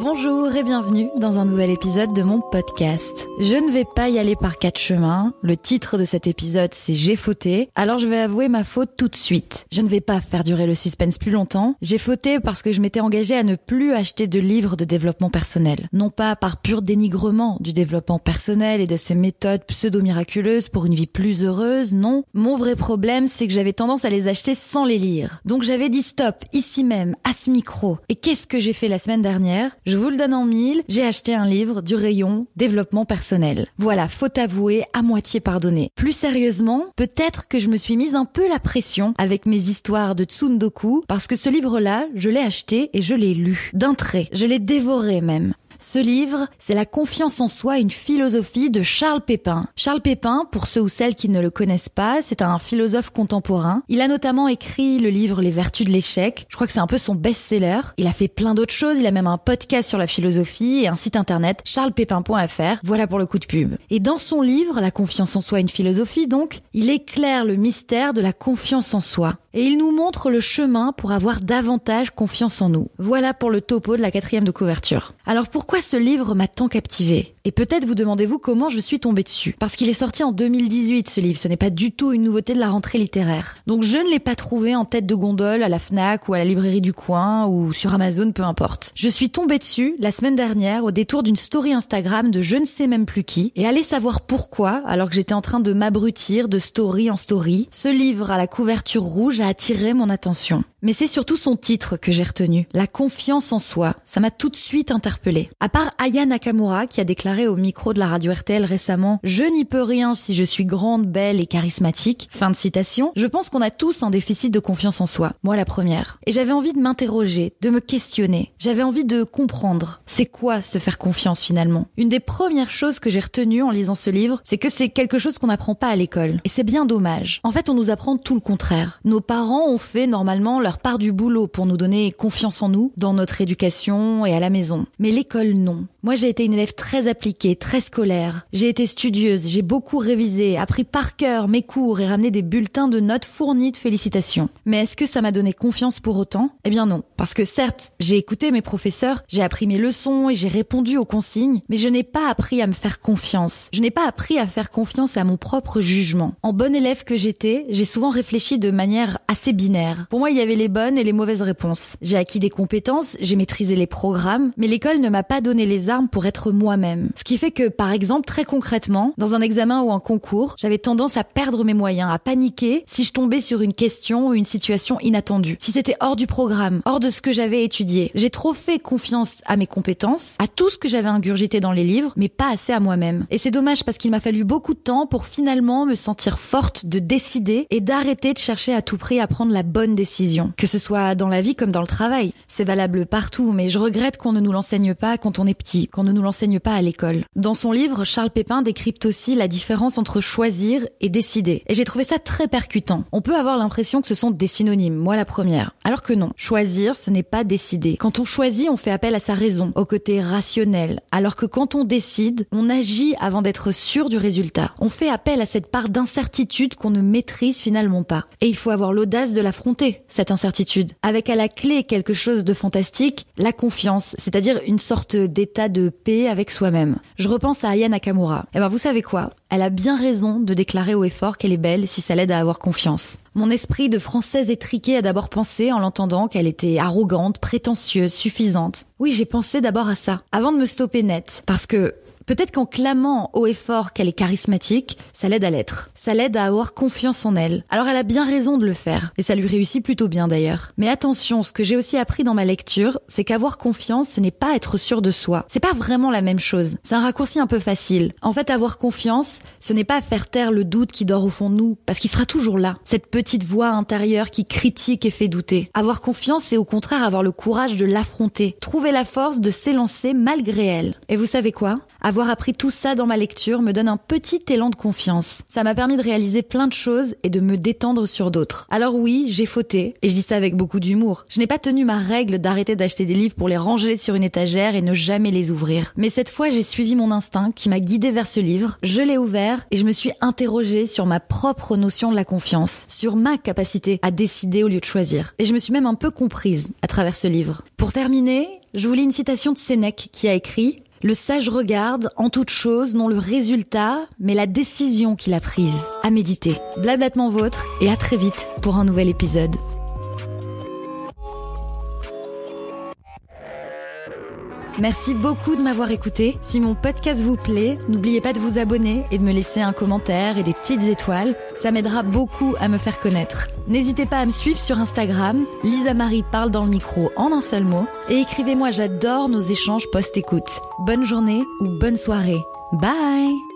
Bonjour et bienvenue dans un nouvel épisode de mon podcast. Je ne vais pas y aller par quatre chemins. Le titre de cet épisode c'est J'ai fauté. Alors je vais avouer ma faute tout de suite. Je ne vais pas faire durer le suspense plus longtemps. J'ai fauté parce que je m'étais engagée à ne plus acheter de livres de développement personnel. Non pas par pur dénigrement du développement personnel et de ses méthodes pseudo-miraculeuses pour une vie plus heureuse, non. Mon vrai problème c'est que j'avais tendance à les acheter sans les lire. Donc j'avais dit stop, ici même, à ce micro. Et qu'est-ce que j'ai fait la semaine dernière? Je vous le donne en mille, j'ai acheté un livre du rayon développement personnel. Voilà, faute avouée, à moitié pardonnée. Plus sérieusement, peut-être que je me suis mise un peu la pression avec mes histoires de Tsundoku, parce que ce livre-là, je l'ai acheté et je l'ai lu. D'un trait. Je l'ai dévoré même. Ce livre, c'est La confiance en soi, une philosophie de Charles Pépin. Charles Pépin, pour ceux ou celles qui ne le connaissent pas, c'est un philosophe contemporain. Il a notamment écrit le livre Les vertus de l'échec. Je crois que c'est un peu son best-seller. Il a fait plein d'autres choses. Il a même un podcast sur la philosophie et un site internet, charlespépin.fr. Voilà pour le coup de pub. Et dans son livre, La confiance en soi, une philosophie, donc, il éclaire le mystère de la confiance en soi. Et il nous montre le chemin pour avoir davantage confiance en nous. Voilà pour le topo de la quatrième de couverture. Alors pourquoi ce livre m'a tant captivé Et peut-être vous demandez-vous comment je suis tombée dessus. Parce qu'il est sorti en 2018 ce livre, ce n'est pas du tout une nouveauté de la rentrée littéraire. Donc je ne l'ai pas trouvé en tête de gondole à la FNAC ou à la librairie du coin ou sur Amazon, peu importe. Je suis tombée dessus la semaine dernière au détour d'une story Instagram de je ne sais même plus qui et allez savoir pourquoi, alors que j'étais en train de m'abrutir de story en story, ce livre à la couverture rouge a attiré mon attention. Mais c'est surtout son titre que j'ai retenu, La confiance en soi. Ça m'a tout de suite interpellée. À part Aya Nakamura qui a déclaré au micro de la radio RTL récemment Je n'y peux rien si je suis grande, belle et charismatique. Fin de citation. Je pense qu'on a tous un déficit de confiance en soi. Moi la première. Et j'avais envie de m'interroger, de me questionner. J'avais envie de comprendre. C'est quoi se faire confiance finalement? Une des premières choses que j'ai retenues en lisant ce livre, c'est que c'est quelque chose qu'on n'apprend pas à l'école. Et c'est bien dommage. En fait, on nous apprend tout le contraire. Ont fait normalement leur part du boulot pour nous donner confiance en nous dans notre éducation et à la maison. Mais l'école non. Moi, j'ai été une élève très appliquée, très scolaire. J'ai été studieuse, j'ai beaucoup révisé, appris par cœur mes cours et ramené des bulletins de notes fournis de félicitations. Mais est-ce que ça m'a donné confiance pour autant? Eh bien non. Parce que certes, j'ai écouté mes professeurs, j'ai appris mes leçons et j'ai répondu aux consignes, mais je n'ai pas appris à me faire confiance. Je n'ai pas appris à faire confiance à mon propre jugement. En bonne élève que j'étais, j'ai souvent réfléchi de manière assez binaire. Pour moi, il y avait les bonnes et les mauvaises réponses. J'ai acquis des compétences, j'ai maîtrisé les programmes, mais l'école ne m'a pas donné les armes pour être moi-même. Ce qui fait que, par exemple, très concrètement, dans un examen ou un concours, j'avais tendance à perdre mes moyens, à paniquer si je tombais sur une question ou une situation inattendue. Si c'était hors du programme, hors de ce que j'avais étudié. J'ai trop fait confiance à mes compétences, à tout ce que j'avais ingurgité dans les livres, mais pas assez à moi-même. Et c'est dommage parce qu'il m'a fallu beaucoup de temps pour finalement me sentir forte de décider et d'arrêter de chercher à tout prix à prendre la bonne décision. Que ce soit dans la vie comme dans le travail. C'est valable partout, mais je regrette qu'on ne nous l'enseigne pas quand on est petit, qu'on ne nous l'enseigne pas à l'école. Dans son livre, Charles Pépin décrypte aussi la différence entre choisir et décider. Et j'ai trouvé ça très percutant. On peut avoir l'impression que ce sont des synonymes, moi la première. Alors que non. Choisir, ce n'est pas décider. Quand on choisit, on fait appel à sa raison, au côté rationnel. Alors que quand on décide, on agit avant d'être sûr du résultat. On fait appel à cette part d'incertitude qu'on ne maîtrise finalement pas. Et il faut avoir l'audace de l'affronter, cette incertitude. Avec à la clé quelque chose de fantastique, la confiance, c'est-à-dire une sorte d'état de paix avec soi-même. Je repense à Aya Nakamura. Et eh ben vous savez quoi? Elle a bien raison de déclarer haut et fort qu'elle est belle si ça l'aide à avoir confiance. Mon esprit de française étriquée a d'abord pensé en l'entendant qu'elle était arrogante, prétentieuse, suffisante. Oui, j'ai pensé d'abord à ça, avant de me stopper net. Parce que Peut-être qu'en clamant haut et fort qu'elle est charismatique, ça l'aide à l'être. Ça l'aide à avoir confiance en elle. Alors elle a bien raison de le faire. Et ça lui réussit plutôt bien d'ailleurs. Mais attention, ce que j'ai aussi appris dans ma lecture, c'est qu'avoir confiance, ce n'est pas être sûr de soi. C'est pas vraiment la même chose. C'est un raccourci un peu facile. En fait, avoir confiance, ce n'est pas faire taire le doute qui dort au fond de nous, parce qu'il sera toujours là. Cette petite voix intérieure qui critique et fait douter. Avoir confiance, c'est au contraire avoir le courage de l'affronter. Trouver la force de s'élancer malgré elle. Et vous savez quoi? Avoir appris tout ça dans ma lecture me donne un petit élan de confiance. Ça m'a permis de réaliser plein de choses et de me détendre sur d'autres. Alors oui, j'ai fauté, et je dis ça avec beaucoup d'humour. Je n'ai pas tenu ma règle d'arrêter d'acheter des livres pour les ranger sur une étagère et ne jamais les ouvrir. Mais cette fois, j'ai suivi mon instinct qui m'a guidé vers ce livre. Je l'ai ouvert et je me suis interrogée sur ma propre notion de la confiance, sur ma capacité à décider au lieu de choisir. Et je me suis même un peu comprise à travers ce livre. Pour terminer, je vous lis une citation de Sénèque qui a écrit Le sage regarde en toute chose non le résultat, mais la décision qu'il a prise. À méditer. Blablatement vôtre et à très vite pour un nouvel épisode. Merci beaucoup de m'avoir écouté. Si mon podcast vous plaît, n'oubliez pas de vous abonner et de me laisser un commentaire et des petites étoiles. Ça m'aidera beaucoup à me faire connaître. N'hésitez pas à me suivre sur Instagram. Lisa Marie parle dans le micro en un seul mot. Et écrivez-moi, j'adore nos échanges post-écoute. Bonne journée ou bonne soirée. Bye